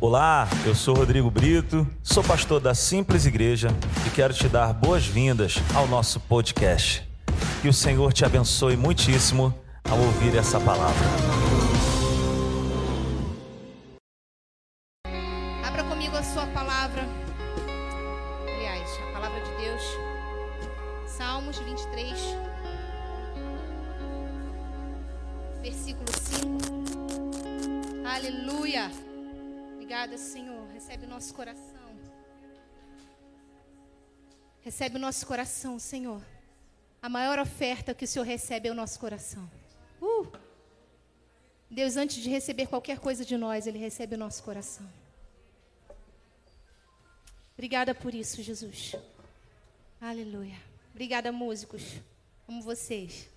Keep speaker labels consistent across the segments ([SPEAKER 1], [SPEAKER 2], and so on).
[SPEAKER 1] Olá, eu sou Rodrigo Brito, sou pastor da Simples Igreja e quero te dar boas-vindas ao nosso podcast. Que o Senhor te abençoe muitíssimo ao ouvir essa palavra.
[SPEAKER 2] Recebe o nosso coração, Senhor. A maior oferta que o Senhor recebe é o nosso coração. Uh! Deus, antes de receber qualquer coisa de nós, Ele recebe o nosso coração. Obrigada por isso, Jesus. Aleluia. Obrigada, músicos. Amo vocês.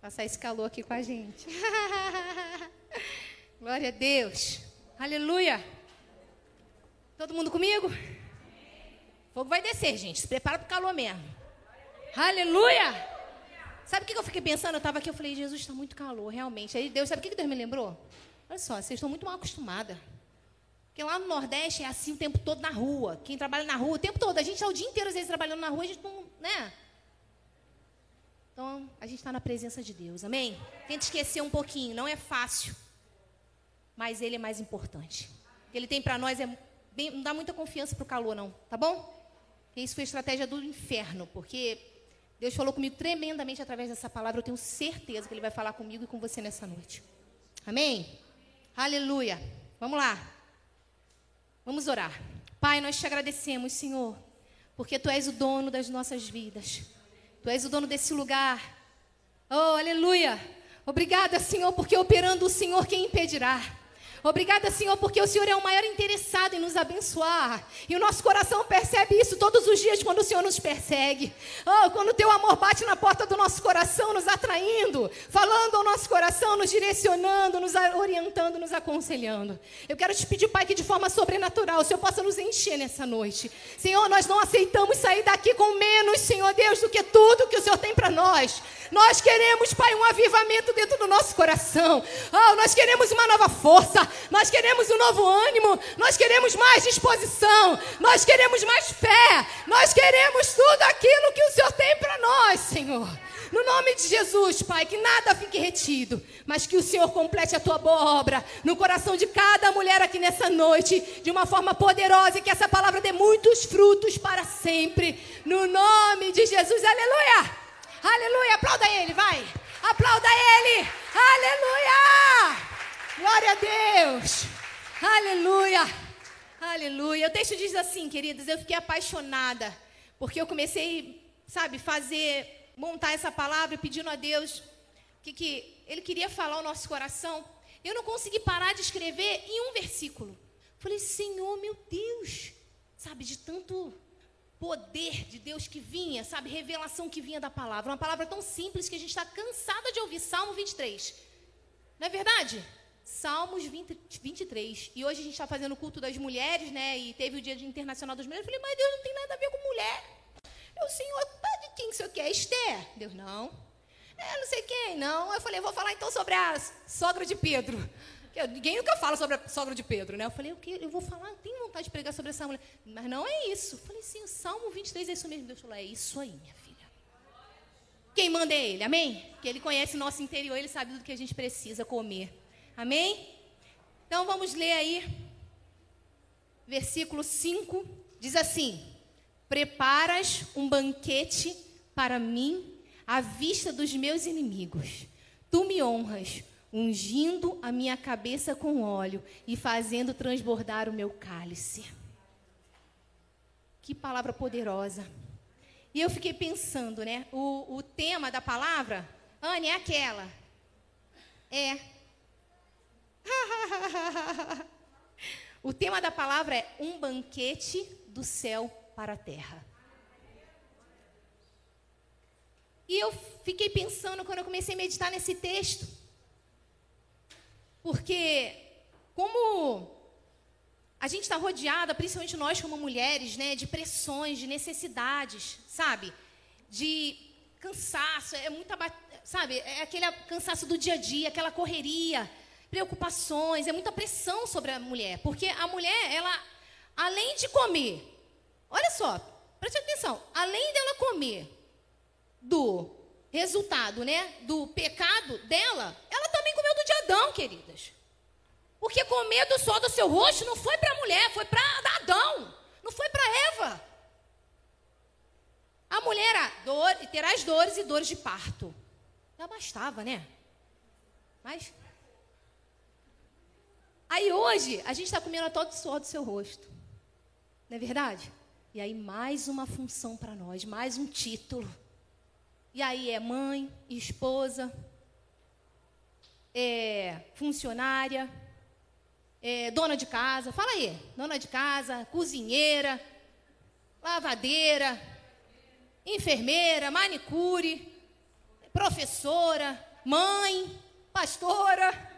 [SPEAKER 2] Passar esse calor aqui com a gente. Glória a Deus. Aleluia. Todo mundo comigo? Fogo vai descer, gente. Se prepara para o calor mesmo. Aleluia. Sabe o que eu fiquei pensando? Eu estava aqui, eu falei, Jesus, está muito calor, realmente. Aí Deus, sabe o que Deus me lembrou? Olha só, vocês estão muito mal acostumadas. Porque lá no Nordeste é assim o tempo todo na rua. Quem trabalha na rua o tempo todo. A gente está o dia inteiro, às vezes, trabalhando na rua, a gente não. Né? Então, a gente está na presença de Deus, amém? Tenta esquecer um pouquinho, não é fácil. Mas Ele é mais importante. O que Ele tem para nós é. Bem, não dá muita confiança para o calor, não, tá bom? Isso foi estratégia do inferno, porque Deus falou comigo tremendamente através dessa palavra. Eu tenho certeza que Ele vai falar comigo e com você nessa noite. Amém? Aleluia. Vamos lá. Vamos orar. Pai, nós te agradecemos, Senhor, porque Tu és o dono das nossas vidas. Tu és o dono desse lugar. Oh, aleluia. Obrigada, Senhor, porque operando o Senhor, quem impedirá? Obrigada, Senhor, porque o Senhor é o maior interessado em nos abençoar. E o nosso coração percebe isso todos os dias quando o Senhor nos persegue. Oh, quando o teu amor bate na porta do nosso coração, nos atraindo, falando ao nosso coração, nos direcionando, nos orientando, nos aconselhando. Eu quero te pedir, Pai, que de forma sobrenatural o Senhor possa nos encher nessa noite. Senhor, nós não aceitamos sair daqui com menos, Senhor Deus, do que tudo que o Senhor tem para nós. Nós queremos, Pai, um avivamento dentro do nosso coração. Oh, nós queremos uma nova força. Nós queremos um novo ânimo. Nós queremos mais disposição. Nós queremos mais fé. Nós queremos tudo aquilo que o Senhor tem para nós, Senhor. No nome de Jesus, Pai, que nada fique retido, mas que o Senhor complete a tua boa obra no coração de cada mulher aqui nessa noite, de uma forma poderosa, e que essa palavra dê muitos frutos para sempre. No nome de Jesus, aleluia! Aleluia, aplauda ele, vai! Aplauda ele! Aleluia! Glória a Deus! Aleluia! Aleluia! O texto diz assim, queridas, eu fiquei apaixonada, porque eu comecei, sabe, fazer, montar essa palavra pedindo a Deus que, que Ele queria falar ao nosso coração. Eu não consegui parar de escrever em um versículo. Falei, Senhor, meu Deus, sabe, de tanto poder de Deus que vinha, sabe, revelação que vinha da palavra. Uma palavra tão simples que a gente está cansada de ouvir. Salmo 23. Não é verdade? Salmos 20, 23. E hoje a gente está fazendo o culto das mulheres, né? E teve o Dia Internacional das Mulheres. Eu falei, mas Deus não tem nada a ver com mulher. Eu, Senhor, de quem que o Senhor quer? Esther? Deus, não. É, não sei quem, não. Eu falei, vou falar então sobre a sogra de Pedro. Ninguém nunca fala sobre a sogra de Pedro, né? Eu falei, o que? Eu vou falar, eu tenho vontade de pregar sobre essa mulher. Mas não é isso. Eu falei, sim, o Salmo 23 é isso mesmo. Deus falou, é isso aí, minha filha. Quem manda é Ele, amém? Que Ele conhece o nosso interior, Ele sabe do que a gente precisa comer. Amém? Então vamos ler aí, versículo 5, diz assim: Preparas um banquete para mim à vista dos meus inimigos. Tu me honras, ungindo a minha cabeça com óleo e fazendo transbordar o meu cálice. Que palavra poderosa. E eu fiquei pensando, né? O, o tema da palavra, Anne, é aquela. É o tema da palavra é um banquete do céu para a terra. E eu fiquei pensando quando eu comecei a meditar nesse texto, porque como a gente está rodeada, principalmente nós como mulheres, né, de pressões, de necessidades, sabe, de cansaço, é muita, sabe, é aquele cansaço do dia a dia, aquela correria preocupações, é muita pressão sobre a mulher, porque a mulher, ela, além de comer, olha só, preste atenção, além dela comer do resultado, né, do pecado dela, ela também comeu do de Adão, queridas. Porque comer do sol do seu rosto não foi para a mulher, foi para Adão, não foi para Eva. A mulher dor, terá as dores e dores de parto. Já bastava, né? Mas. Aí hoje, a gente está comendo todo o suor do seu rosto. Não é verdade? E aí, mais uma função para nós, mais um título. E aí é mãe, esposa, é funcionária, é dona de casa. Fala aí, dona de casa, cozinheira, lavadeira, enfermeira, manicure, professora, mãe, pastora.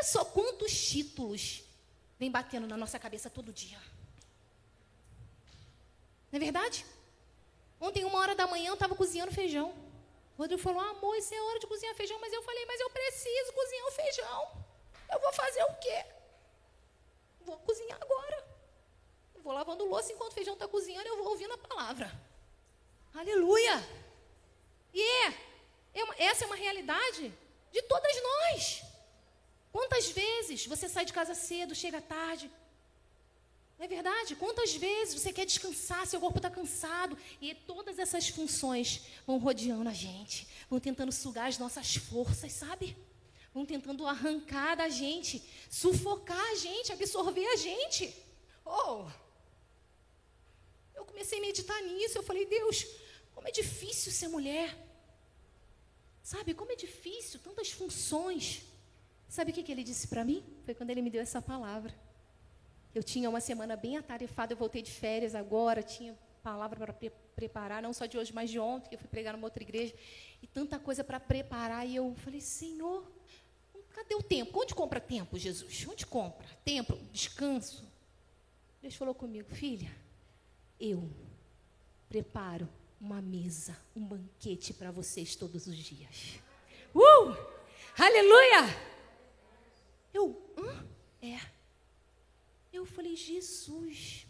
[SPEAKER 2] Olha, só quantos títulos vem batendo na nossa cabeça todo dia. Não é verdade? Ontem, uma hora da manhã, eu estava cozinhando feijão. O Rodrigo falou, amor, isso é hora de cozinhar feijão. Mas eu falei, mas eu preciso cozinhar o feijão. Eu vou fazer o quê? Vou cozinhar agora. Eu vou lavando louça enquanto o feijão está cozinhando, eu vou ouvindo a palavra. Aleluia! E é, é uma, essa é uma realidade de todas nós. Quantas vezes você sai de casa cedo, chega tarde, não é verdade? Quantas vezes você quer descansar, seu corpo está cansado, e todas essas funções vão rodeando a gente, vão tentando sugar as nossas forças, sabe? Vão tentando arrancar da gente, sufocar a gente, absorver a gente. Oh! Eu comecei a meditar nisso, eu falei, Deus, como é difícil ser mulher. Sabe, como é difícil, tantas funções. Sabe o que, que ele disse para mim? Foi quando ele me deu essa palavra. Eu tinha uma semana bem atarefada, eu voltei de férias agora, tinha palavra para pre preparar, não só de hoje, mas de ontem, que eu fui pregar numa outra igreja, e tanta coisa para preparar, e eu falei, Senhor, cadê o tempo? Onde compra tempo, Jesus? Onde compra? Tempo, descanso. Deus falou comigo, filha, eu preparo uma mesa, um banquete para vocês todos os dias. Uh! Aleluia! Eu, hã? É. Eu falei, Jesus.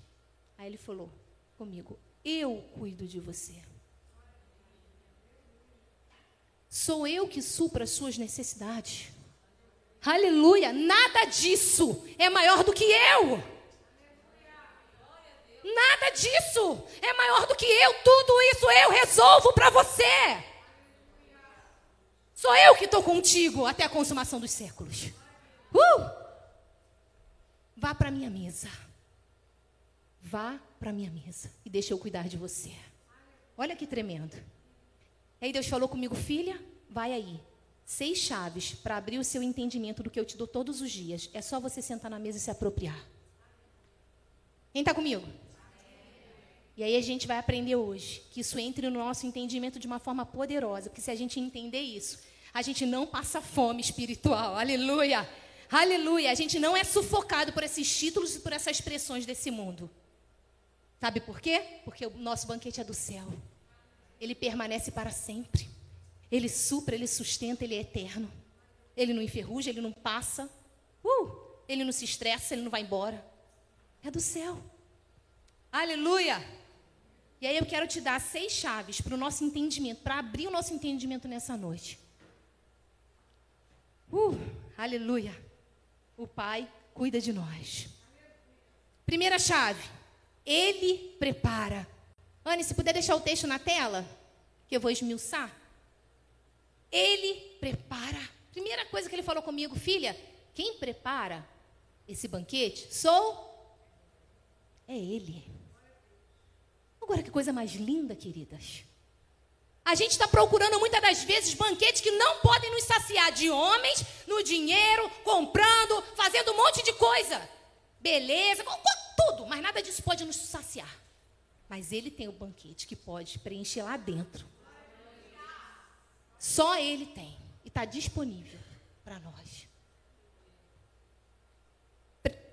[SPEAKER 2] Aí ele falou comigo: Eu cuido de você. Sou eu que supra as suas necessidades. Aleluia! Nada disso é maior do que eu. Nada disso é maior do que eu. Tudo isso eu resolvo para você. Sou eu que estou contigo até a consumação dos séculos. Uh! Vá para a minha mesa. Vá para a minha mesa e deixa eu cuidar de você. Olha que tremendo. Aí Deus falou comigo, filha, vai aí. Seis chaves para abrir o seu entendimento do que eu te dou todos os dias. É só você sentar na mesa e se apropriar. Quem está comigo? E aí a gente vai aprender hoje que isso entre no nosso entendimento de uma forma poderosa, porque se a gente entender isso, a gente não passa fome espiritual. Aleluia! Aleluia. A gente não é sufocado por esses títulos e por essas pressões desse mundo. Sabe por quê? Porque o nosso banquete é do céu. Ele permanece para sempre. Ele supra, ele sustenta, ele é eterno. Ele não enferruja, ele não passa. Uh, ele não se estressa, ele não vai embora. É do céu. Aleluia. E aí eu quero te dar seis chaves para o nosso entendimento, para abrir o nosso entendimento nessa noite. Uh, aleluia o Pai cuida de nós. Primeira chave, Ele prepara. Anne, se puder deixar o texto na tela, que eu vou esmiuçar. Ele prepara. Primeira coisa que ele falou comigo, filha, quem prepara esse banquete sou é Ele. Agora que coisa mais linda, queridas. A gente está procurando muitas das vezes banquetes que não podem nos saciar de homens, no dinheiro, comprando, fazendo um monte de coisa. Beleza, tudo, mas nada disso pode nos saciar. Mas ele tem o banquete que pode preencher lá dentro. Só ele tem. E está disponível para nós.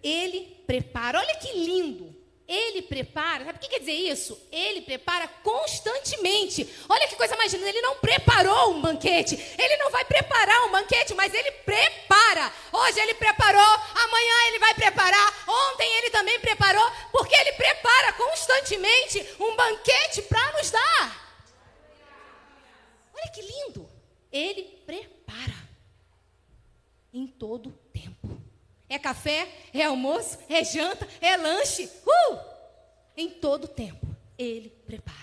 [SPEAKER 2] Ele prepara. Olha que lindo. Ele prepara, sabe o que quer dizer isso? Ele prepara constantemente. Olha que coisa mais linda, ele não preparou um banquete. Ele não vai preparar um banquete, mas ele prepara. Hoje ele preparou, amanhã ele vai preparar, ontem ele também preparou, porque ele prepara constantemente um banquete para nos dar. Olha que lindo. Ele prepara em todo. É café, é almoço, é janta, é lanche. Uh! Em todo tempo, Ele prepara.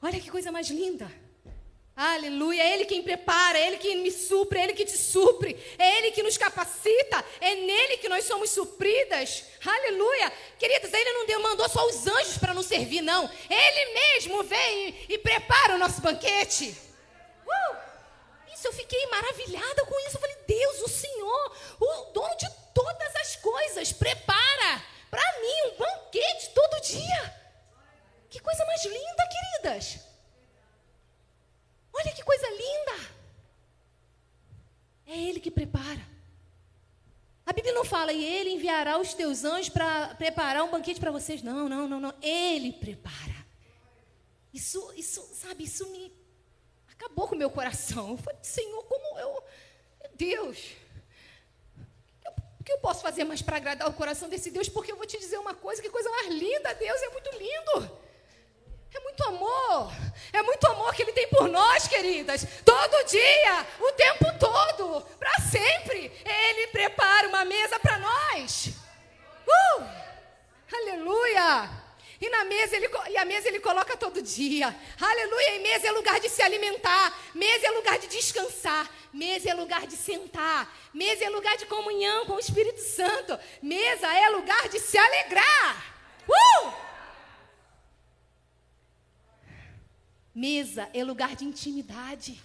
[SPEAKER 2] Olha que coisa mais linda. Aleluia, é Ele quem prepara, é Ele que me supre, é Ele que te supre, é Ele que nos capacita, é nele que nós somos supridas. Aleluia. Queridos, Ele não mandou só os anjos para nos servir, não. Ele mesmo vem e prepara o nosso banquete. Uh! Isso, eu fiquei maravilhada com isso. Eu falei, Deus, o Senhor, o dono de todas as coisas, prepara para mim um banquete todo dia. Que coisa mais linda, queridas. Olha que coisa linda. É Ele que prepara. A Bíblia não fala, e Ele enviará os teus anjos para preparar um banquete para vocês. Não, não, não, não. Ele prepara. Isso, isso, sabe, isso me acabou com o meu coração. Eu falei, Senhor, como eu. Meu Deus. O que eu posso fazer mais para agradar o coração desse Deus? Porque eu vou te dizer uma coisa: que coisa mais linda, Deus é muito lindo. É muito amor. É muito amor que Ele tem por nós, queridas. Todo dia, o tempo todo, para sempre. Ele prepara uma mesa para nós. Uh! Aleluia! E na mesa ele, e a mesa ele coloca todo dia. Aleluia. E mesa é lugar de se alimentar. Mesa é lugar de descansar. Mesa é lugar de sentar. Mesa é lugar de comunhão com o Espírito Santo. Mesa é lugar de se alegrar. Uh! Mesa é lugar de intimidade.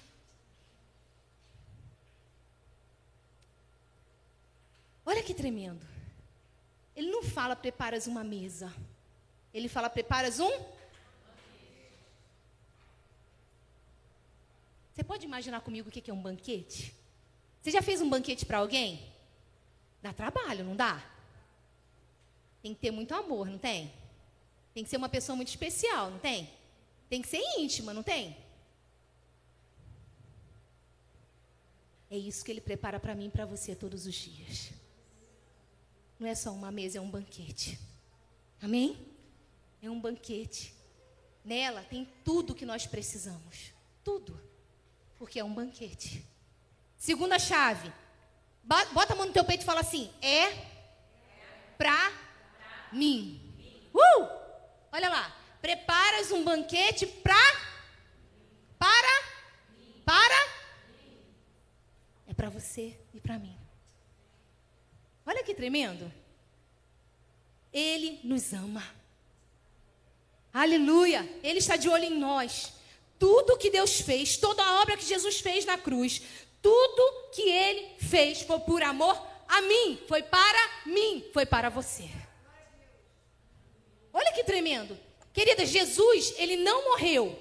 [SPEAKER 2] Olha que tremendo. Ele não fala preparas uma mesa. Ele fala: preparas um? Você pode imaginar comigo o que é um banquete? Você já fez um banquete para alguém? Dá trabalho, não dá? Tem que ter muito amor, não tem? Tem que ser uma pessoa muito especial, não tem? Tem que ser íntima, não tem? É isso que ele prepara para mim e para você todos os dias. Não é só uma mesa, é um banquete. Amém? É um banquete. Nela tem tudo que nós precisamos. Tudo. Porque é um banquete. Segunda chave. Bota a mão no teu peito e fala assim: é pra mim. Uh! Olha lá. Preparas um banquete pra. Para. Para. É para você e para mim. Olha que tremendo. Ele nos ama. Aleluia! Ele está de olho em nós. Tudo que Deus fez, toda a obra que Jesus fez na cruz, tudo que ele fez foi por amor a mim, foi para mim, foi para você. Olha que tremendo. Querida, Jesus, ele não morreu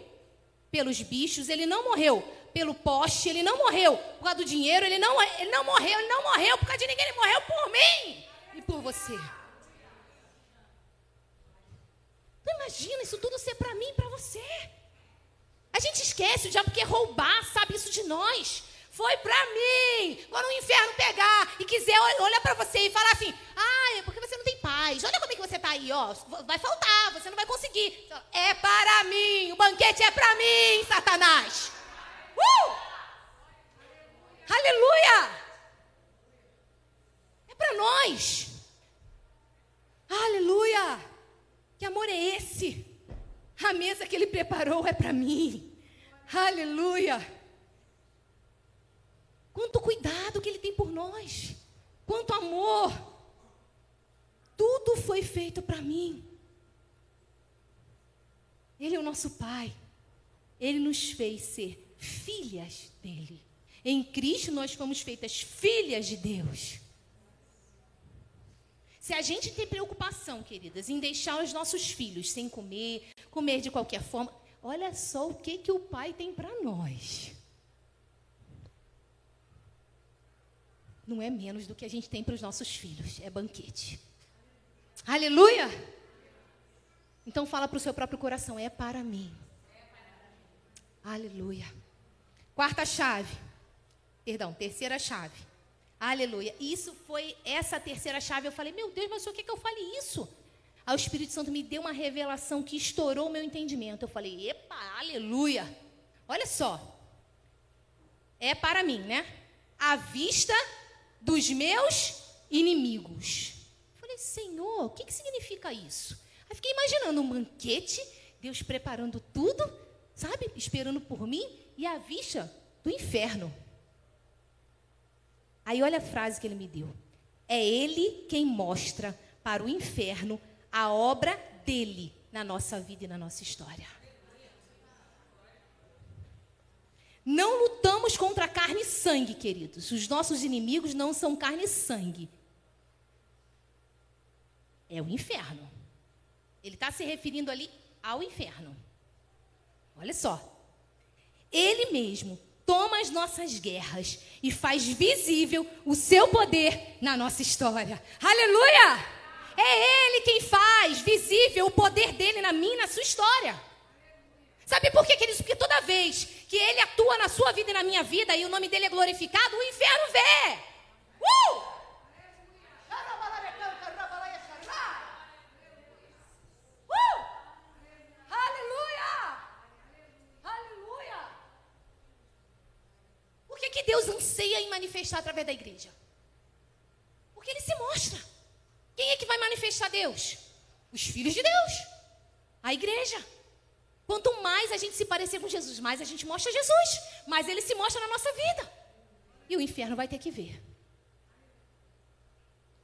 [SPEAKER 2] pelos bichos, ele não morreu pelo poste, ele não morreu por causa do dinheiro, ele não, ele não morreu, ele não morreu por causa de ninguém, ele morreu por mim e por você. Não imagina isso tudo ser para mim e para você. A gente esquece, o diabo quer roubar, sabe isso de nós. Foi para mim. Quando o inferno pegar e quiser olhar para você e falar assim: "Ah, é porque você não tem paz. Olha como é que você está aí, ó. Vai faltar, você não vai conseguir". É para mim. O banquete é para mim, Satanás. Uh! Aleluia! É para nós. Aleluia! Que amor é esse? A mesa que ele preparou é para mim. Aleluia! Quanto cuidado que ele tem por nós. Quanto amor. Tudo foi feito para mim. Ele é o nosso Pai. Ele nos fez ser filhas dele. Em Cristo nós fomos feitas filhas de Deus. Se a gente tem preocupação, queridas, em deixar os nossos filhos sem comer, comer de qualquer forma, olha só o que, que o pai tem para nós. Não é menos do que a gente tem para os nossos filhos, é banquete. Aleluia! Então fala para o seu próprio coração, é para mim. Aleluia. Quarta chave. Perdão, terceira chave. Aleluia. Isso foi essa terceira chave. Eu falei, meu Deus, mas o que que eu falei isso? Aí o Espírito Santo me deu uma revelação que estourou o meu entendimento. Eu falei, epa, aleluia. Olha só. É para mim, né? À vista dos meus inimigos. Eu falei, Senhor, o que, que significa isso? Aí fiquei imaginando um banquete, Deus preparando tudo, sabe? Esperando por mim e à vista do inferno. Aí olha a frase que ele me deu. É ele quem mostra para o inferno a obra dele na nossa vida e na nossa história. Não lutamos contra carne e sangue, queridos. Os nossos inimigos não são carne e sangue. É o inferno. Ele está se referindo ali ao inferno. Olha só. Ele mesmo toma as nossas guerras e faz visível o seu poder na nossa história. Aleluia! É Ele quem faz visível o poder dele na minha e na sua história. Sabe por quê, queridos? Porque toda vez que Ele atua na sua vida e na minha vida e o nome dele é glorificado, o inferno vê. Uh! Aleluia! Aleluia! Por que, que Deus anseia em manifestar através da igreja? Porque Ele se mostra. Quem é que vai manifestar Deus? Os filhos de Deus. A igreja. Quanto mais a gente se parecer com Jesus, mais a gente mostra Jesus, mais ele se mostra na nossa vida. E o inferno vai ter que ver.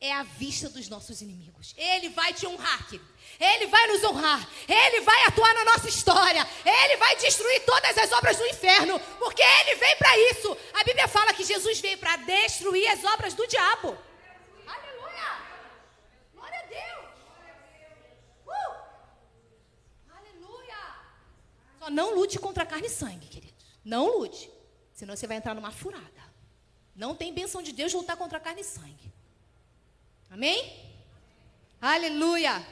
[SPEAKER 2] É a vista dos nossos inimigos. Ele vai te honrar, querido. Ele vai nos honrar. Ele vai atuar na nossa história. Ele vai destruir todas as obras do inferno. Porque ele veio para isso. A Bíblia fala que Jesus veio para destruir as obras do diabo. Só não lute contra carne e sangue, queridos. Não lute. Senão você vai entrar numa furada. Não tem benção de Deus lutar contra carne e sangue. Amém? Aleluia.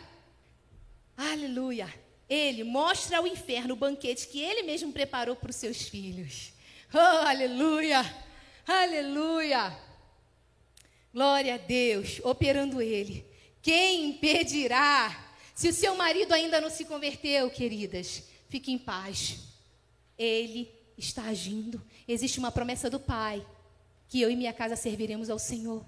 [SPEAKER 2] Aleluia. Ele mostra ao inferno o banquete que ele mesmo preparou para os seus filhos. Oh, aleluia. Aleluia. Glória a Deus, operando ele. Quem impedirá? Se o seu marido ainda não se converteu, queridas, Fique em paz. Ele está agindo. Existe uma promessa do Pai que eu e minha casa serviremos ao Senhor.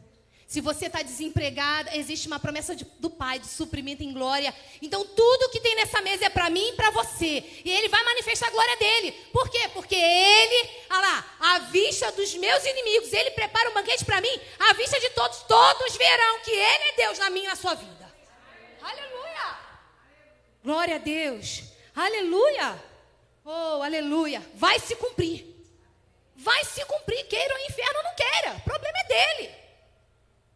[SPEAKER 2] Se você está desempregada, existe uma promessa de, do Pai de suprimento em glória. Então, tudo que tem nessa mesa é para mim e para você. E Ele vai manifestar a glória dele. Por quê? Porque Ele, olha lá, à vista dos meus inimigos, Ele prepara um banquete para mim, à vista de todos. Todos verão que Ele é Deus na minha e na sua vida. Aleluia! Glória a Deus. Aleluia! Oh, aleluia! Vai se cumprir. Vai se cumprir, queira o inferno ou não queira. O problema é dele.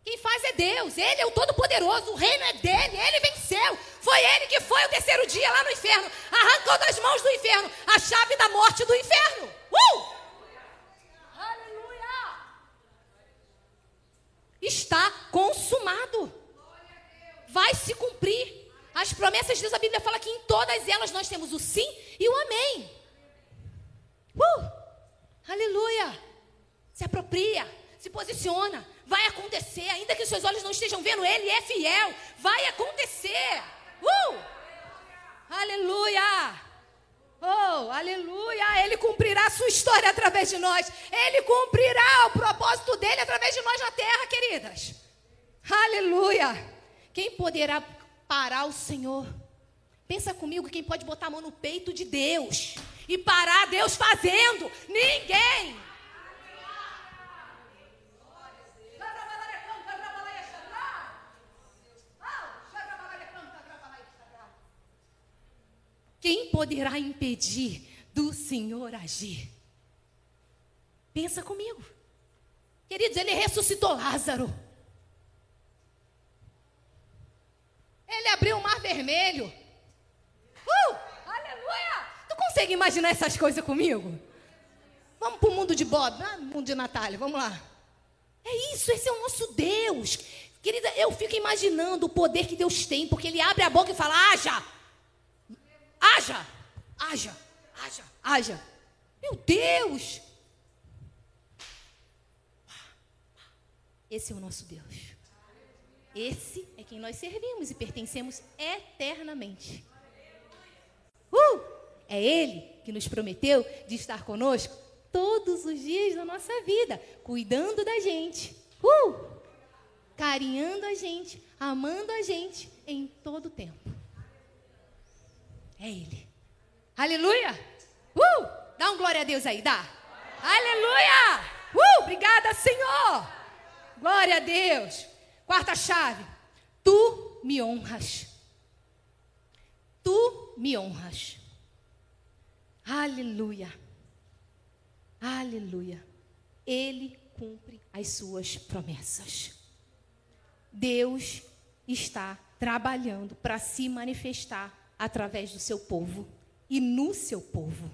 [SPEAKER 2] Quem faz é Deus, Ele é o Todo-Poderoso, o reino é dele, Ele venceu. Foi Ele que foi o terceiro dia lá no inferno, arrancou das mãos do inferno a chave da morte do inferno. Uh! Aleluia! Está consumado. Vai se cumprir. As promessas de Deus, a Bíblia fala que em todas elas nós temos o sim e o amém. Uh! Aleluia! Se apropria, se posiciona, vai acontecer, ainda que os seus olhos não estejam vendo, Ele é fiel, vai acontecer. Uh! Aleluia! Oh, aleluia! Ele cumprirá a sua história através de nós. Ele cumprirá o propósito dele através de nós na terra, queridas. Aleluia! Quem poderá parar o Senhor. Pensa comigo quem pode botar a mão no peito de Deus e parar Deus fazendo? Ninguém. Quem poderá impedir do Senhor agir? Pensa comigo. Queridos, ele ressuscitou Lázaro. Ele abriu o mar vermelho. Uh! Aleluia! Tu consegue imaginar essas coisas comigo? Vamos para o mundo de Bob, ah, mundo de Natália, vamos lá. É isso, esse é o nosso Deus. Querida, eu fico imaginando o poder que Deus tem, porque Ele abre a boca e fala: haja, haja, haja, haja, haja. Meu Deus! Esse é o nosso Deus. Esse é quem nós servimos e pertencemos eternamente. Uh! É Ele que nos prometeu de estar conosco todos os dias da nossa vida, cuidando da gente, uh! carinhando a gente, amando a gente em todo o tempo. É Ele. Aleluia! Uh! Dá um glória a Deus aí, dá. Aleluia! Uh! Obrigada, Senhor! Glória a Deus! Quarta chave. Tu me honras. Tu me honras. Aleluia. Aleluia. Ele cumpre as suas promessas. Deus está trabalhando para se manifestar através do seu povo e no seu povo.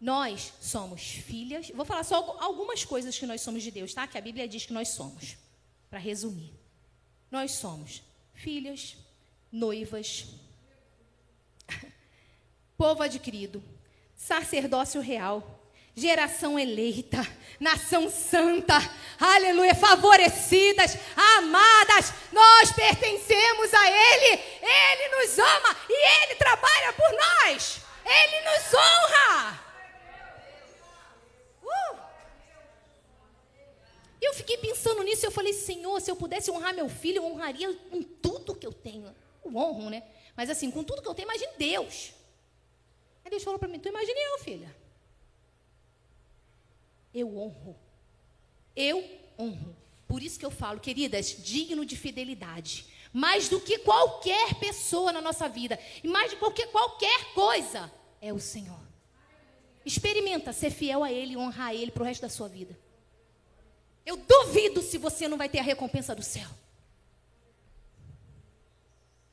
[SPEAKER 2] Nós somos filhas. Vou falar só algumas coisas que nós somos de Deus, tá? Que a Bíblia diz que nós somos. Para resumir, nós somos filhas, noivas, povo adquirido, sacerdócio real, geração eleita, nação santa, aleluia, favorecidas, amadas, nós pertencemos a Ele, Ele nos ama e Ele trabalha por nós, Ele nos honra. Eu fiquei pensando nisso e eu falei, Senhor, se eu pudesse honrar meu filho, eu honraria com tudo que eu tenho. Eu honro, né? Mas assim, com tudo que eu tenho, imagine Deus. Aí Deus falou para mim, tu imagine eu, filha. Eu honro. Eu honro. Por isso que eu falo, queridas, digno de fidelidade. Mais do que qualquer pessoa na nossa vida. E mais do que qualquer coisa. É o Senhor. Experimenta ser fiel a Ele e honrar Ele para o resto da sua vida. Eu duvido se você não vai ter a recompensa do céu.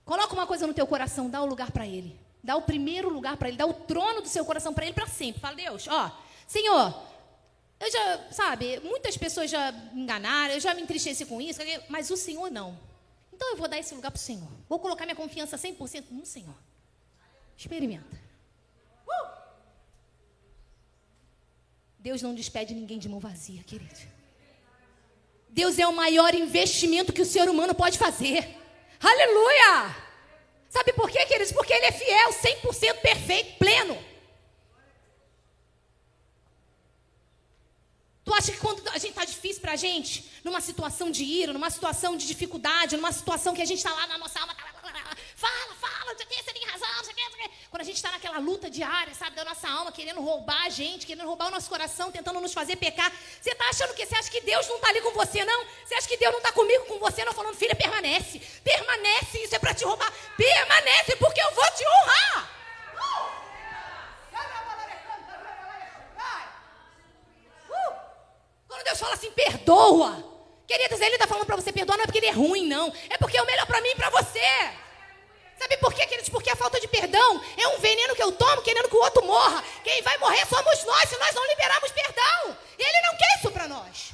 [SPEAKER 2] Coloca uma coisa no teu coração, dá o lugar para Ele. Dá o primeiro lugar para Ele, dá o trono do seu coração para Ele para sempre. Fala, Deus, ó, Senhor, eu já, sabe, muitas pessoas já me enganaram, eu já me entristeci com isso, mas o Senhor não. Então eu vou dar esse lugar para o Senhor. Vou colocar minha confiança 100% no Senhor. Experimenta. Uh! Deus não despede ninguém de mão vazia, querido. Deus é o maior investimento que o ser humano pode fazer. Aleluia! Sabe por quê, queridos? Porque Ele é fiel, 100% perfeito, pleno. Tu acha que quando a gente está difícil para a gente, numa situação de ira, numa situação de dificuldade, numa situação que a gente está lá na nossa alma, tá fala, fala, não sei que, você tem razão, que. Quando a gente está naquela luta diária, sabe, da nossa alma, querendo roubar a gente, querendo roubar o nosso coração, tentando nos fazer pecar, você está achando que você acha que Deus não está ali com você, não? Você acha que Deus não está comigo, com você, não? Falando, filha, permanece, permanece, isso é para te roubar, permanece, porque eu vou te honrar. Uh! Quando Deus fala assim, perdoa. Queridas, Ele está falando para você perdoar, não é porque Ele é ruim, não. É porque é o melhor para mim e para você. Sabe por quê, queridos? Porque a falta de perdão é um veneno que eu tomo querendo que o outro morra. Quem vai morrer somos nós se nós não liberarmos perdão. E Ele não quer isso para nós.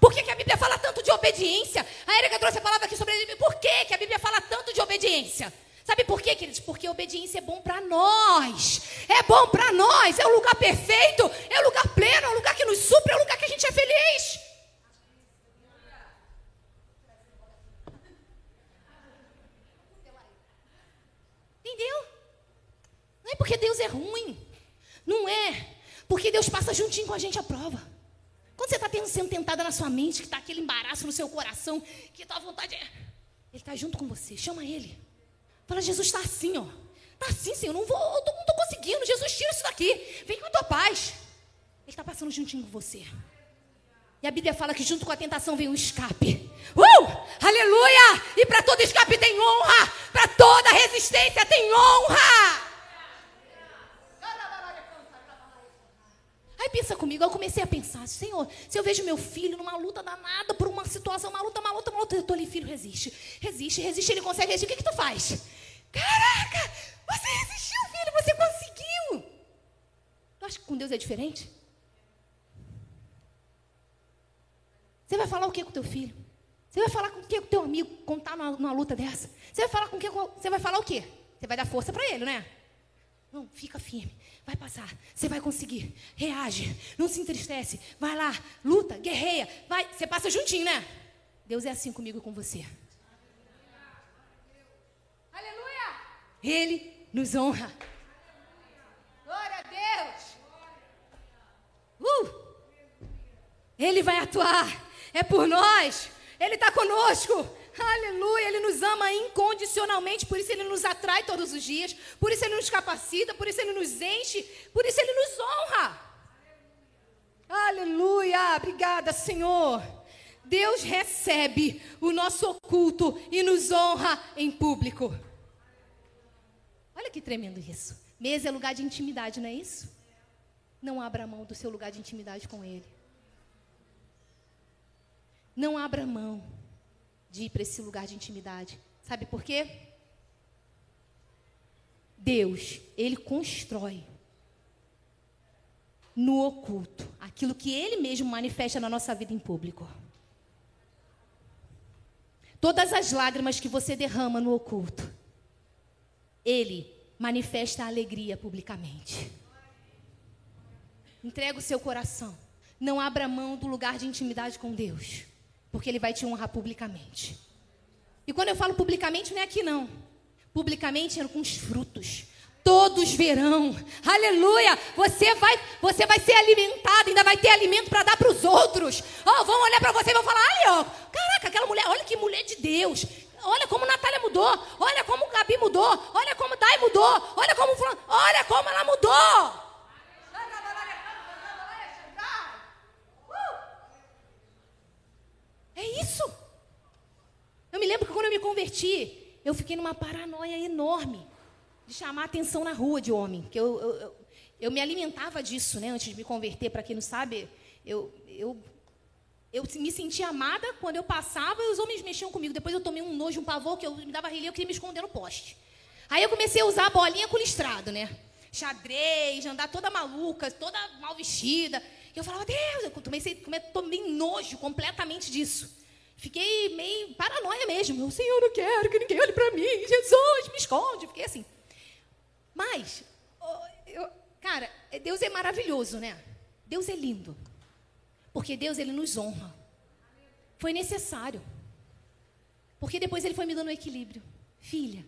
[SPEAKER 2] Por que, que, a Bíblia fala tanto de obediência? A Erika trouxe a palavra aqui sobre ele. Por que, que a Bíblia fala tanto de obediência? Sabe por quê, queridos? Porque obediência é bom para nós. É bom para nós. É o lugar perfeito. É o lugar pleno. É o lugar que nos supre. É o lugar que a gente é feliz. Entendeu? Não é porque Deus é ruim. Não é. Porque Deus passa juntinho com a gente a prova. Quando você está sendo tentada na sua mente, que está aquele embaraço no seu coração, que tua vontade é. Ele está junto com você. Chama ele. Fala, Jesus está assim, ó. Está assim, Senhor. Não vou, não estou conseguindo. Jesus, tira isso daqui. Vem com a tua paz. Ele está passando juntinho com você. E a Bíblia fala que junto com a tentação vem um escape. Uh! Aleluia! E para todo escape tem honra. Para toda resistência tem honra. Aí pensa comigo, eu comecei a pensar, Senhor, se eu vejo meu filho numa luta danada por uma situação, uma luta, uma luta, uma luta, eu estou ali, filho, resiste, resiste, resiste, ele consegue resistir, o que, que tu faz? Caraca, você resistiu, filho, você conseguiu. Tu acha que com Deus é diferente? Você vai falar o que com teu filho? Você vai falar com o que com teu amigo contar numa, numa luta dessa? Você vai falar com o que? Você vai falar o quê? Você vai dar força para ele, né? Não, fica firme. Vai passar. Você vai conseguir. Reage. Não se entristece. Vai lá. Luta. Guerreia. Vai. Você passa juntinho, né? Deus é assim comigo e com você. Ele nos honra. Glória a Deus. Uh! Ele vai atuar. É por nós. Ele está conosco. Aleluia, Ele nos ama incondicionalmente, por isso Ele nos atrai todos os dias, por isso Ele nos capacita, por isso Ele nos enche, por isso Ele nos honra. Aleluia, obrigada, Senhor. Deus recebe o nosso oculto e nos honra em público. Olha que tremendo isso. Mesa é lugar de intimidade, não é isso? Não abra mão do seu lugar de intimidade com Ele. Não abra mão de ir para esse lugar de intimidade. Sabe por quê? Deus, Ele constrói no oculto aquilo que Ele mesmo manifesta na nossa vida em público. Todas as lágrimas que você derrama no oculto, Ele manifesta a alegria publicamente. Entrega o seu coração. Não abra mão do lugar de intimidade com Deus porque ele vai te honrar publicamente. E quando eu falo publicamente, não é aqui não. Publicamente é com os frutos. Todos verão. Aleluia! Você vai, você vai ser alimentado, ainda vai ter alimento para dar para os outros. Oh, vão olhar para você e vão falar: "Ali, ó, caraca, aquela mulher, olha que mulher de Deus. Olha como Natália mudou. Olha como Gabi mudou. Olha como Dai mudou. Olha como olha como ela mudou." É isso. Eu me lembro que quando eu me converti, eu fiquei numa paranoia enorme de chamar atenção na rua de homem. Que eu, eu, eu, eu me alimentava disso, né? Antes de me converter, para quem não sabe, eu, eu, eu me sentia amada quando eu passava e os homens mexiam comigo. Depois eu tomei um nojo, um pavor, que eu me dava rilha, eu queria me esconder no poste. Aí eu comecei a usar a bolinha com listrado, né? Xadrez, andar toda maluca, toda mal vestida. E eu falava, Deus, eu comecei, tomei nojo completamente disso. Fiquei meio paranoia mesmo. Eu, Senhor, não quero que ninguém olhe para mim. Jesus, me esconde. Fiquei assim. Mas, eu, cara, Deus é maravilhoso, né? Deus é lindo. Porque Deus, Ele nos honra. Foi necessário. Porque depois Ele foi me dando um equilíbrio. Filha,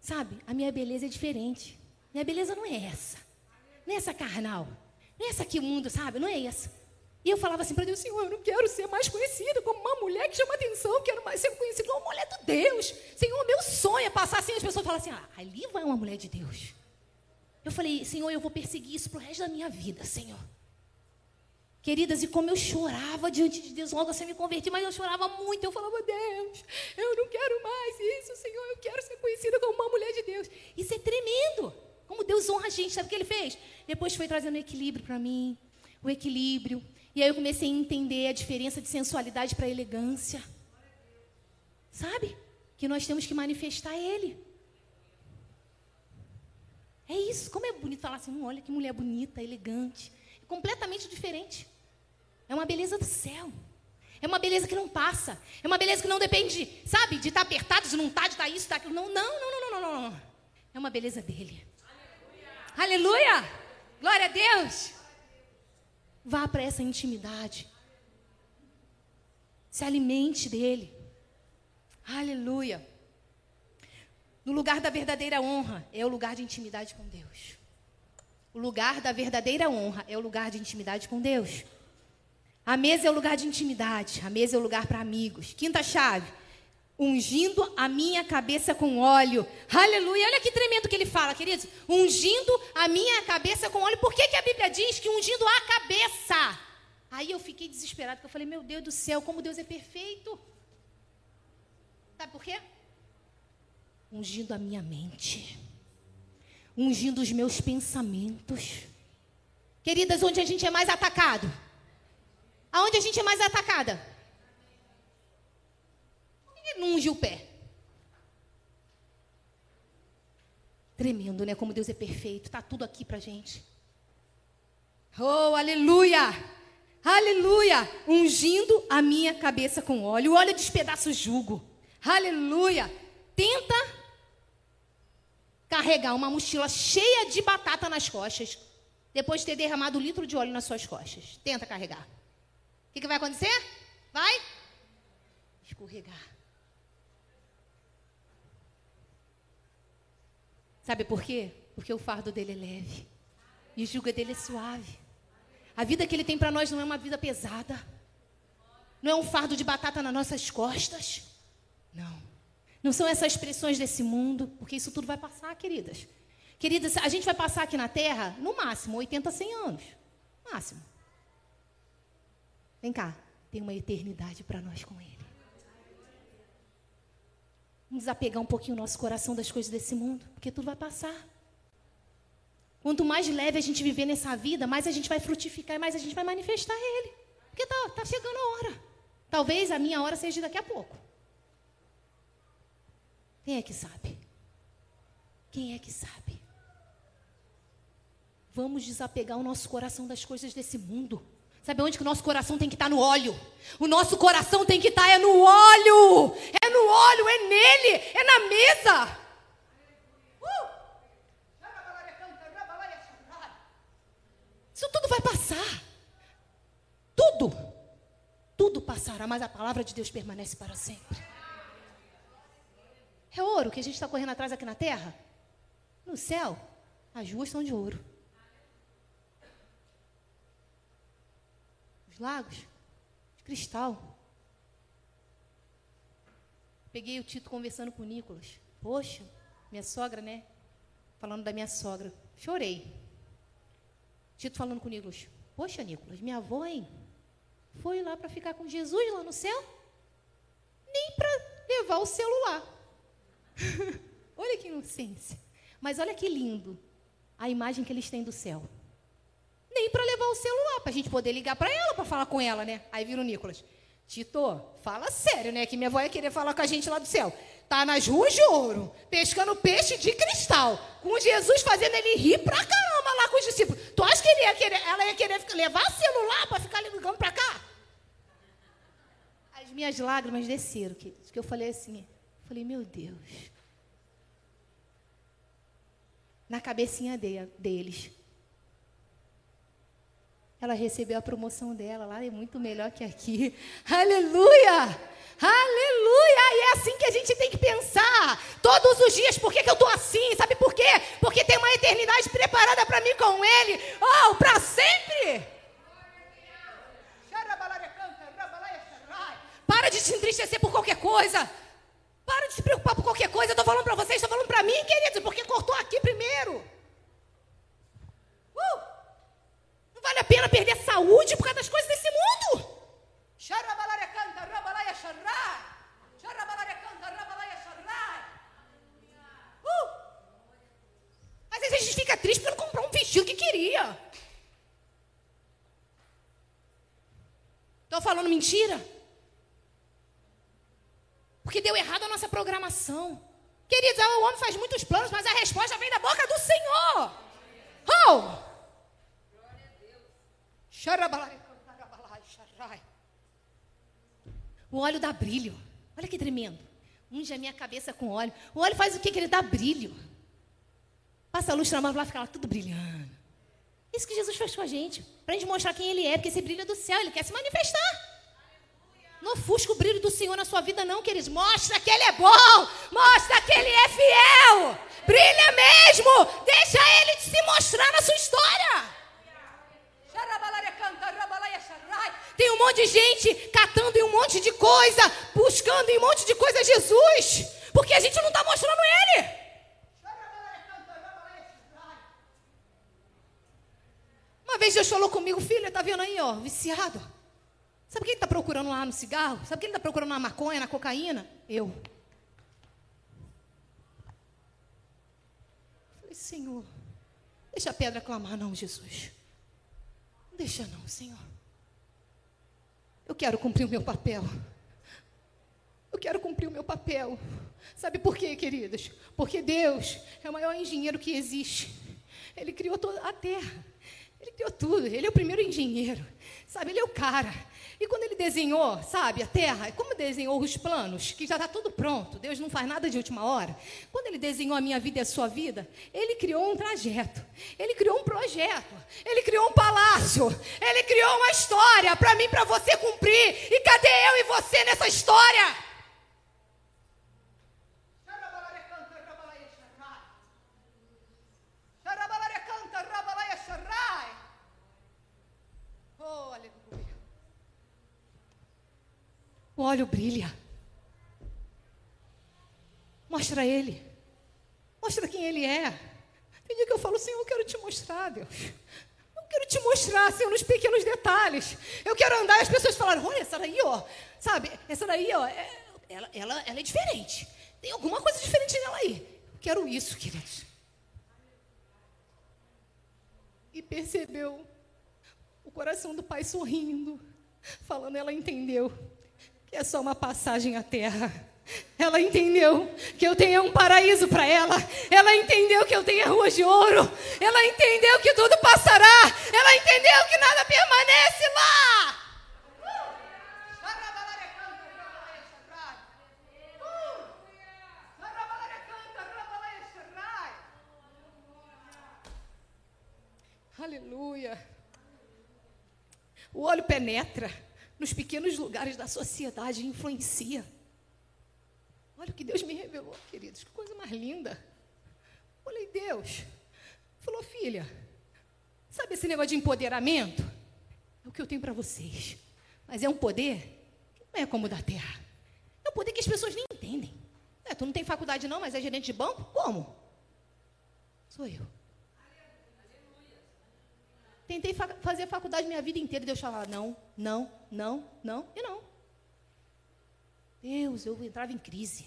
[SPEAKER 2] sabe, a minha beleza é diferente. Minha beleza não é essa. Não é essa carnal. Não é essa que o mundo, sabe? Não é essa. E eu falava assim para Deus, Senhor, eu não quero ser mais conhecida como uma mulher que chama atenção, quero mais ser conhecida como uma mulher de Deus. Senhor, meu sonho é passar assim, as pessoas falam assim, ah, ali vai uma mulher de Deus. Eu falei, Senhor, eu vou perseguir isso pro resto da minha vida, Senhor. Queridas, e como eu chorava diante de Deus, logo assim me converti, mas eu chorava muito. Eu falava, Deus, eu não quero mais isso, Senhor, eu quero ser conhecida como uma mulher de Deus. Isso é tremendo. Como Deus honra a gente, sabe o que ele fez? Depois foi trazendo equilíbrio para mim, o equilíbrio. E aí eu comecei a entender a diferença de sensualidade para elegância. Sabe? Que nós temos que manifestar ele. É isso. Como é bonito falar assim, hum, olha que mulher bonita, elegante. É completamente diferente. É uma beleza do céu. É uma beleza que não passa. É uma beleza que não depende, sabe, de estar apertado, de não estar, de estar isso, estar aquilo. Não, não, não, não, não, não, não. É uma beleza dele. Aleluia! Glória a Deus! Vá para essa intimidade. Se alimente dele. Aleluia. No lugar da verdadeira honra é o lugar de intimidade com Deus. O lugar da verdadeira honra é o lugar de intimidade com Deus. A mesa é o lugar de intimidade. A mesa é o lugar para amigos. Quinta chave ungindo a minha cabeça com óleo. Aleluia. Olha que tremendo que ele fala, queridos. Ungindo a minha cabeça com óleo. Por que, que a Bíblia diz que ungindo a cabeça? Aí eu fiquei desesperado, porque eu falei, meu Deus do céu, como Deus é perfeito. Sabe por quê? Ungindo a minha mente. Ungindo os meus pensamentos. Queridas, onde a gente é mais atacado? Aonde a gente é mais atacada? ele não ungiu o pé? Tremendo, né? Como Deus é perfeito. Está tudo aqui para gente. Oh, aleluia! Aleluia! Ungindo a minha cabeça com óleo. O óleo despedaça o jugo. Aleluia! Tenta carregar uma mochila cheia de batata nas costas, depois de ter derramado um litro de óleo nas suas costas. Tenta carregar. O que, que vai acontecer? Vai escorregar. Sabe por quê? Porque o fardo dele é leve e o jugo dele é suave. A vida que ele tem para nós não é uma vida pesada. Não é um fardo de batata nas nossas costas. Não. Não são essas expressões desse mundo, porque isso tudo vai passar, queridas. Queridas, a gente vai passar aqui na Terra, no máximo, 80, 100 anos. Máximo. Vem cá, tem uma eternidade para nós com Ele. Vamos desapegar um pouquinho o nosso coração das coisas desse mundo, porque tudo vai passar. Quanto mais leve a gente viver nessa vida, mais a gente vai frutificar e mais a gente vai manifestar Ele. Porque tá, tá chegando a hora. Talvez a minha hora seja daqui a pouco. Quem é que sabe? Quem é que sabe? Vamos desapegar o nosso coração das coisas desse mundo. Sabe onde que o nosso coração tem que estar? No óleo. O nosso coração tem que estar é no óleo. É no óleo, é nele, é na mesa. Uh! Isso tudo vai passar. Tudo. Tudo passará, mas a palavra de Deus permanece para sempre. É ouro que a gente está correndo atrás aqui na terra? No céu, as ruas são de ouro. Lagos, de cristal. Peguei o Tito conversando com o Nicolas. Poxa, minha sogra, né? Falando da minha sogra. Chorei. Tito falando com o Nicolas. Poxa, Nicolas, minha avó, hein? Foi lá para ficar com Jesus lá no céu? Nem para levar o celular. olha que inocência. Mas olha que lindo a imagem que eles têm do céu. Nem para levar o celular, para a gente poder ligar para ela, para falar com ela, né? Aí vira o Nicolas. Tito, fala sério, né? Que minha avó ia querer falar com a gente lá do céu. Tá nas ruas de ouro, pescando peixe de cristal, com Jesus fazendo ele rir pra caramba lá com os discípulos. Tu acha que ia querer, ela ia querer levar celular para ficar ligando para cá? As minhas lágrimas desceram, que, que eu falei assim, falei, meu Deus, na cabecinha de, deles. Ela recebeu a promoção dela lá, é muito melhor que aqui. Aleluia! Aleluia! E é assim que a gente tem que pensar. Todos os dias, por que, que eu estou assim? Sabe por quê? Porque tem uma eternidade preparada para mim com Ele. Oh, para sempre! Para de se entristecer por qualquer coisa. Para de se preocupar por qualquer coisa. Estou falando para vocês, estou falando para mim, queridos, porque cortou aqui primeiro. Uh! Não vale a pena perder a saúde por causa das coisas desse mundo. Uh! Às vezes a gente fica triste porque não comprou um vestido que queria. Estou falando mentira? Porque deu errado a nossa programação. Queridos, o homem faz muitos planos, mas a resposta vem da boca do Senhor. Oh! O óleo dá brilho. Olha que tremendo. Unge a minha cabeça com óleo. O óleo faz o que? Que ele dá brilho. Passa a luz na mão lá, fica lá tudo brilhando. Isso que Jesus fez com a gente. Para a gente mostrar quem ele é, porque esse brilho é do céu, ele quer se manifestar. Não ofusca o brilho do Senhor na sua vida, não, queridos. Mostra que Ele é bom. Mostra que Ele é fiel. Brilha mesmo. Deixa Ele se mostrar na sua história. Tem um monte de gente catando em um monte de coisa, buscando em um monte de coisa Jesus, porque a gente não está mostrando Ele. Uma vez Deus falou comigo, filha, está vendo aí, ó, viciado. Sabe quem está procurando lá no cigarro? Sabe quem está procurando na maconha, na cocaína? Eu. Falei, Senhor, deixa a pedra clamar, não, Jesus. Não deixa não, Senhor. Eu quero cumprir o meu papel. Eu quero cumprir o meu papel. Sabe por quê, queridas? Porque Deus é o maior engenheiro que existe. Ele criou toda a terra. Ele criou tudo. Ele é o primeiro engenheiro. Sabe, ele é o cara. E quando ele desenhou, sabe, a terra, como desenhou os planos, que já está tudo pronto, Deus não faz nada de última hora. Quando ele desenhou a minha vida e a sua vida, ele criou um trajeto, ele criou um projeto, ele criou um palácio, ele criou uma história para mim, para você cumprir. E cadê eu e você nessa história? Oh, aleluia. O óleo brilha. Mostra ele. Mostra quem ele é. Tem dia que eu falo, Senhor, eu quero te mostrar, Deus. Eu quero te mostrar, Senhor, nos pequenos detalhes. Eu quero andar e as pessoas falarem, olha, essa daí, ó. Sabe, essa daí, ó, é, ela, ela, ela é diferente. Tem alguma coisa diferente nela aí. Eu quero isso, queridos. E percebeu o coração do pai sorrindo, falando, ela entendeu que é só uma passagem à terra. Ela entendeu que eu tenho um paraíso para ela. Ela entendeu que eu tenho ruas de ouro. Ela entendeu que tudo passará. Ela entendeu que nada permanece lá. Aleluia. O olho penetra nos pequenos lugares da sociedade influencia. Olha o que Deus me revelou, queridos, que coisa mais linda. Falei, Deus, falou, filha, sabe esse negócio de empoderamento? É o que eu tenho para vocês. Mas é um poder que não é como o da terra. É um poder que as pessoas nem entendem. É, tu não tem faculdade não, mas é gerente de banco? Como? Sou eu. Tentei fa fazer faculdade minha vida inteira e Deus falava, não, não, não, não e não. Deus, eu entrava em crise.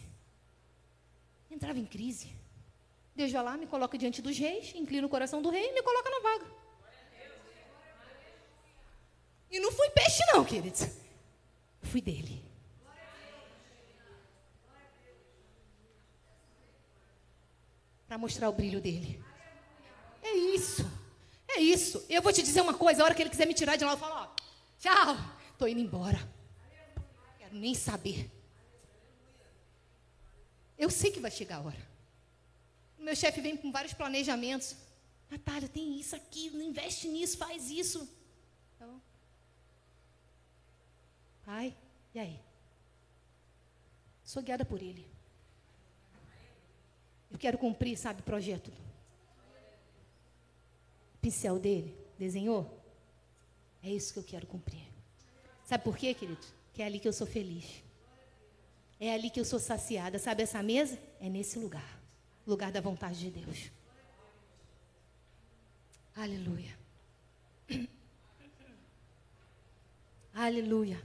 [SPEAKER 2] Entrava em crise. Deus vai lá, me coloca diante dos reis, inclina o coração do rei e me coloca na vaga. E não fui peixe, não, queridos. Fui dele. Para mostrar o brilho dele. É isso. É isso. Eu vou te dizer uma coisa: a hora que ele quiser me tirar de lá, eu falo: ó, tchau, estou indo embora. Quero nem saber. Eu sei que vai chegar a hora. O meu chefe vem com vários planejamentos. Natália, tem isso aqui, investe nisso, faz isso. Então, pai, e aí? Sou guiada por ele. Eu quero cumprir, sabe, projeto pincel dele, desenhou? É isso que eu quero cumprir. Sabe por quê, querido? Que é ali que eu sou feliz. É ali que eu sou saciada. Sabe essa mesa? É nesse lugar lugar da vontade de Deus. Aleluia. Aleluia.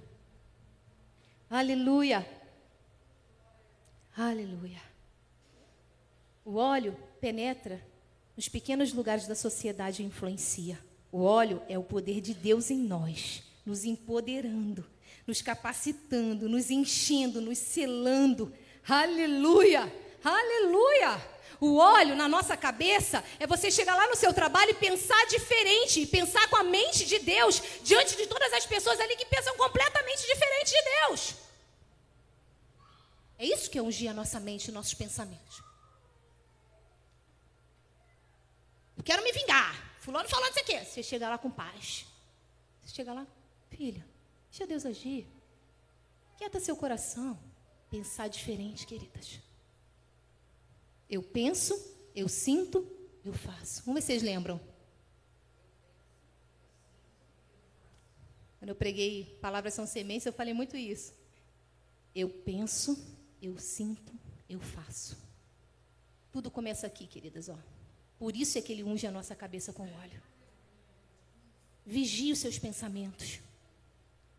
[SPEAKER 2] Aleluia. Aleluia. O óleo penetra nos pequenos lugares da sociedade influencia. O óleo é o poder de Deus em nós, nos empoderando, nos capacitando, nos enchendo, nos selando. Aleluia! Aleluia! O óleo na nossa cabeça é você chegar lá no seu trabalho e pensar diferente, pensar com a mente de Deus, diante de todas as pessoas ali que pensam completamente diferente de Deus. É isso que é ungir a nossa mente e nossos pensamentos. Eu quero me vingar. Fulano falando isso aqui. Você chega lá com paz. Você chega lá, filha, deixa Deus agir. Quieta seu coração. Pensar diferente, queridas. Eu penso, eu sinto, eu faço. Vamos ver se vocês lembram. Quando eu preguei Palavras são sementes, eu falei muito isso. Eu penso, eu sinto, eu faço. Tudo começa aqui, queridas, ó. Por isso é que ele unge a nossa cabeça com óleo. Vigie os seus pensamentos.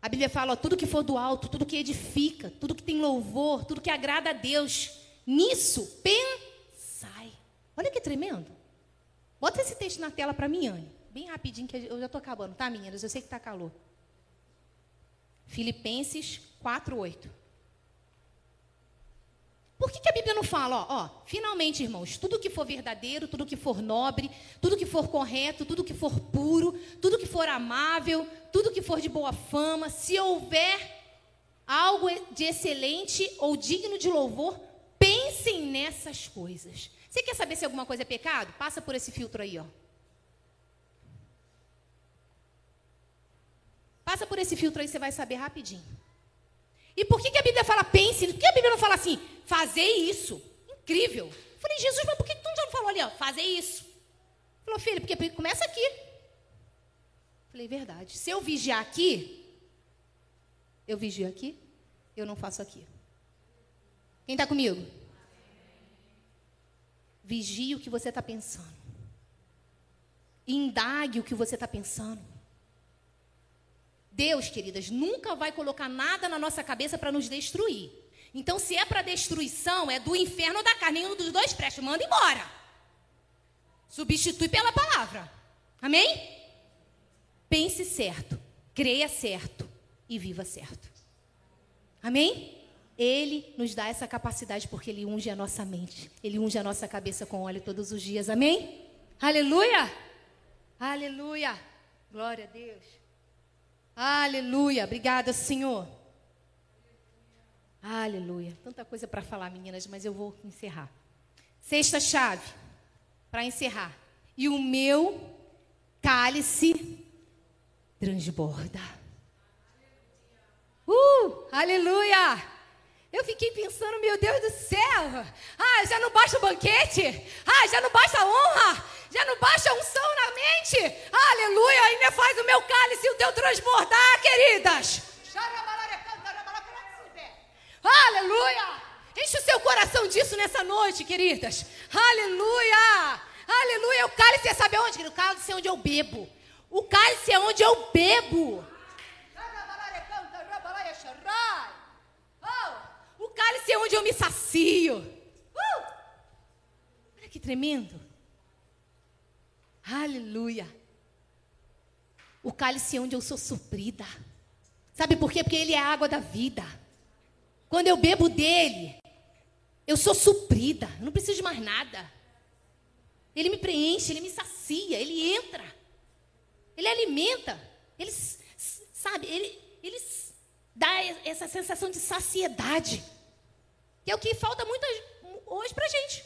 [SPEAKER 2] A Bíblia fala, ó, tudo que for do alto, tudo que edifica, tudo que tem louvor, tudo que agrada a Deus, nisso pensai. Olha que tremendo. Bota esse texto na tela para mim, Anne. Bem rapidinho, que eu já estou acabando, tá, meninas? Eu sei que está calor. Filipenses 4, 8. Por que, que a Bíblia não fala, ó, ó, finalmente, irmãos, tudo que for verdadeiro, tudo que for nobre, tudo que for correto, tudo que for puro, tudo que for amável, tudo que for de boa fama, se houver algo de excelente ou digno de louvor, pensem nessas coisas. Você quer saber se alguma coisa é pecado? Passa por esse filtro aí, ó. Passa por esse filtro aí, você vai saber rapidinho. E por que, que a Bíblia fala pense? Por que a Bíblia não fala assim, fazer isso? Incrível. Eu falei, Jesus, mas por que tu não falou ali, ó, fazer isso? Ele falou, filho, porque começa aqui. Eu falei, verdade. Se eu vigiar aqui, eu vigio aqui, eu não faço aqui. Quem está comigo? Vigie o que você está pensando. Indague o que você está pensando. Deus, queridas, nunca vai colocar nada na nossa cabeça para nos destruir. Então, se é para destruição, é do inferno ou da carne. Nenhum dos dois presta, manda embora. Substitui pela palavra. Amém? Pense certo, creia certo e viva certo. Amém? Ele nos dá essa capacidade porque ele unge a nossa mente. Ele unge a nossa cabeça com óleo todos os dias. Amém? Aleluia! Aleluia! Glória a Deus. Aleluia. Obrigada, Senhor. Aleluia. Tanta coisa para falar, meninas, mas eu vou encerrar. Sexta chave, para encerrar. E o meu cálice transborda. Uh, aleluia! Eu fiquei pensando, meu Deus do céu! Ah, já não basta o banquete? Ah, já não basta a honra? Já não basta a unção na mente? Aleluia! Ainda faz o meu cálice e o teu transbordar, queridas! Aleluia! Enche o seu coração disso nessa noite, queridas. Aleluia! Aleluia! O cálice é saber onde? O cálice é onde eu bebo. O cálice é onde eu bebo. O cálice é onde eu me sacio. Uh! Olha que tremendo. Aleluia. O cálice é onde eu sou suprida. Sabe por quê? Porque ele é a água da vida. Quando eu bebo dele, eu sou suprida. Eu não preciso de mais nada. Ele me preenche, ele me sacia, ele entra. Ele alimenta. Ele, sabe, ele, ele dá essa sensação de saciedade. Que é o que falta muitas hoje para a gente.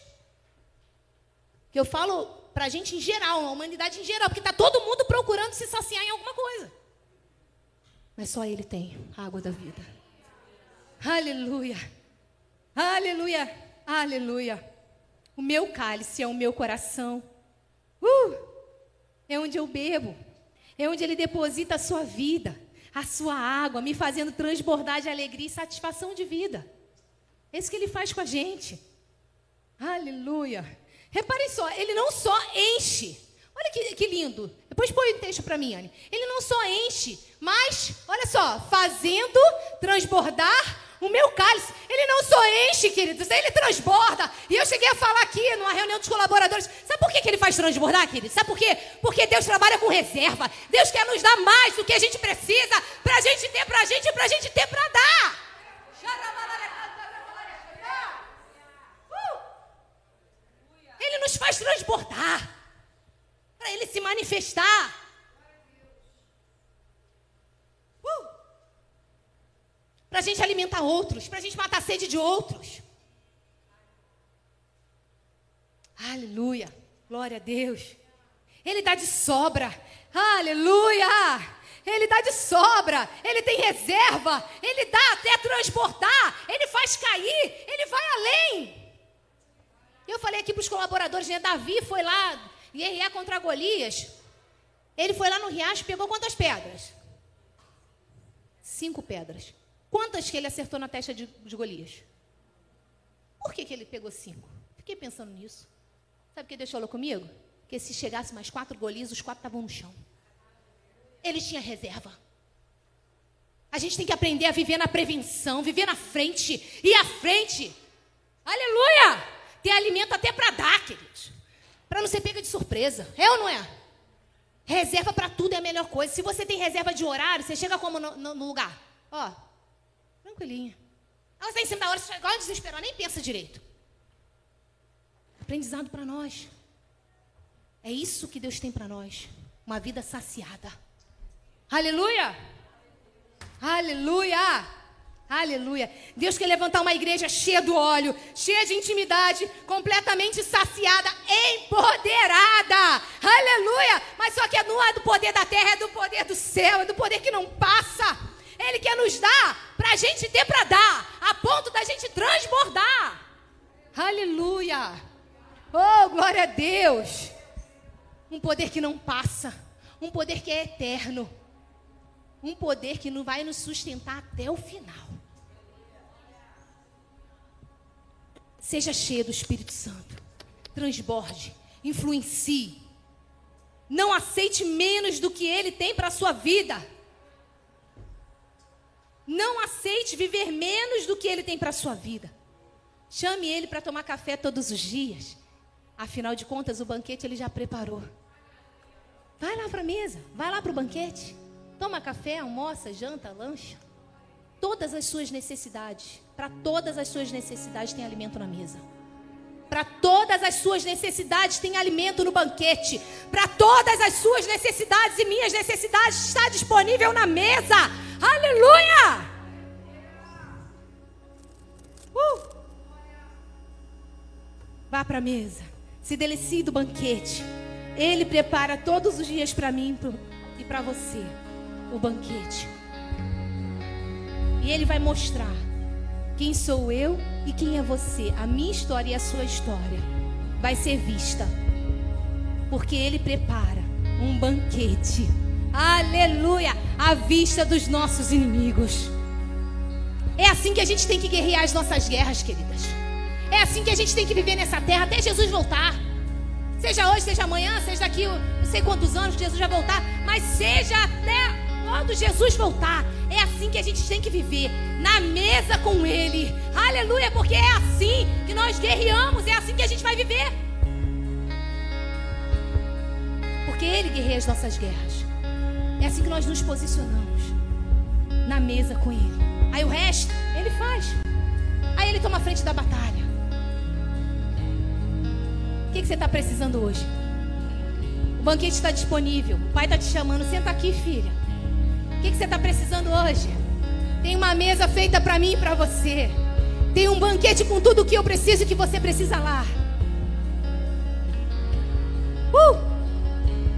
[SPEAKER 2] Que eu falo para a gente em geral, a humanidade em geral, porque está todo mundo procurando se saciar em alguma coisa. Mas só Ele tem a água da vida. Aleluia. Aleluia. Aleluia. O meu cálice é o meu coração. Uh, é onde eu bebo. É onde Ele deposita a sua vida, a sua água, me fazendo transbordar de alegria e satisfação de vida. É isso que ele faz com a gente. Aleluia. Reparem só, ele não só enche. Olha que, que lindo. Depois põe o texto para mim, Anne. Ele não só enche, mas, olha só, fazendo transbordar o meu cálice. Ele não só enche, queridos, ele transborda. E eu cheguei a falar aqui numa reunião dos colaboradores. Sabe por que, que ele faz transbordar, queridos? Sabe por quê? Porque Deus trabalha com reserva. Deus quer nos dar mais do que a gente precisa para a gente ter para a gente e para a gente ter para dar. Ele nos faz transbordar. Para ele se manifestar. Uh! Para a gente alimentar outros. Para a gente matar a sede de outros. Aleluia. Glória a Deus. Ele dá de sobra. Aleluia. Ele dá de sobra, ele tem reserva, ele dá até transportar, ele faz cair, ele vai além. Eu falei aqui para os colaboradores, né? Davi foi lá, guerrear contra Golias. Ele foi lá no riacho pegou quantas pedras? Cinco pedras. Quantas que ele acertou na testa de, de Golias? Por que, que ele pegou cinco? Fiquei pensando nisso. Sabe o que Deus falou comigo? Que se chegasse mais quatro Golias, os quatro estavam no chão. Ele tinha reserva. A gente tem que aprender a viver na prevenção, viver na frente, ir à frente. Aleluia! Ter alimento até para dar, queridos. Para não ser pega de surpresa. É ou não é? Reserva para tudo é a melhor coisa. Se você tem reserva de horário, você chega como no, no, no lugar? Ó, tranquilinha. Ela está em cima da hora, você igual desesperada, nem pensa direito. Aprendizado para nós. É isso que Deus tem para nós. Uma vida saciada. Aleluia! Aleluia! Aleluia. Deus quer levantar uma igreja cheia do óleo, cheia de intimidade, completamente saciada, empoderada. Aleluia. Mas só que não é do poder da terra, é do poder do céu, é do poder que não passa. Ele quer nos dar para a gente ter para dar, a ponto da gente transbordar. Aleluia. Oh, glória a Deus. Um poder que não passa, um poder que é eterno um poder que não vai nos sustentar até o final. Seja cheio do Espírito Santo. Transborde, influencie. Não aceite menos do que ele tem para a sua vida. Não aceite viver menos do que ele tem para a sua vida. Chame ele para tomar café todos os dias. Afinal de contas, o banquete ele já preparou. Vai lá para a mesa, vai lá para o banquete. Toma café, almoça, janta, lancha. Todas as suas necessidades. Para todas as suas necessidades tem alimento na mesa. Para todas as suas necessidades tem alimento no banquete. Para todas as suas necessidades e minhas necessidades está disponível na mesa. Aleluia! Uh! Vá para a mesa. Se delicie do banquete. Ele prepara todos os dias para mim e para você o banquete. E ele vai mostrar quem sou eu e quem é você. A minha história e a sua história vai ser vista. Porque ele prepara um banquete. Aleluia! À vista dos nossos inimigos. É assim que a gente tem que guerrear as nossas guerras, queridas. É assim que a gente tem que viver nessa terra até Jesus voltar. Seja hoje, seja amanhã, seja daqui não sei quantos anos Jesus vai voltar, mas seja até quando Jesus voltar, é assim que a gente tem que viver, na mesa com Ele. Aleluia, porque é assim que nós guerreamos, é assim que a gente vai viver. Porque Ele guerreia as nossas guerras. É assim que nós nos posicionamos na mesa com Ele. Aí o resto, Ele faz. Aí Ele toma a frente da batalha. O que, que você está precisando hoje? O banquete está disponível. O pai está te chamando. Senta aqui, filha que, que você está precisando hoje? Tem uma mesa feita para mim e para você. Tem um banquete com tudo o que eu preciso e que você precisa lá. Uh!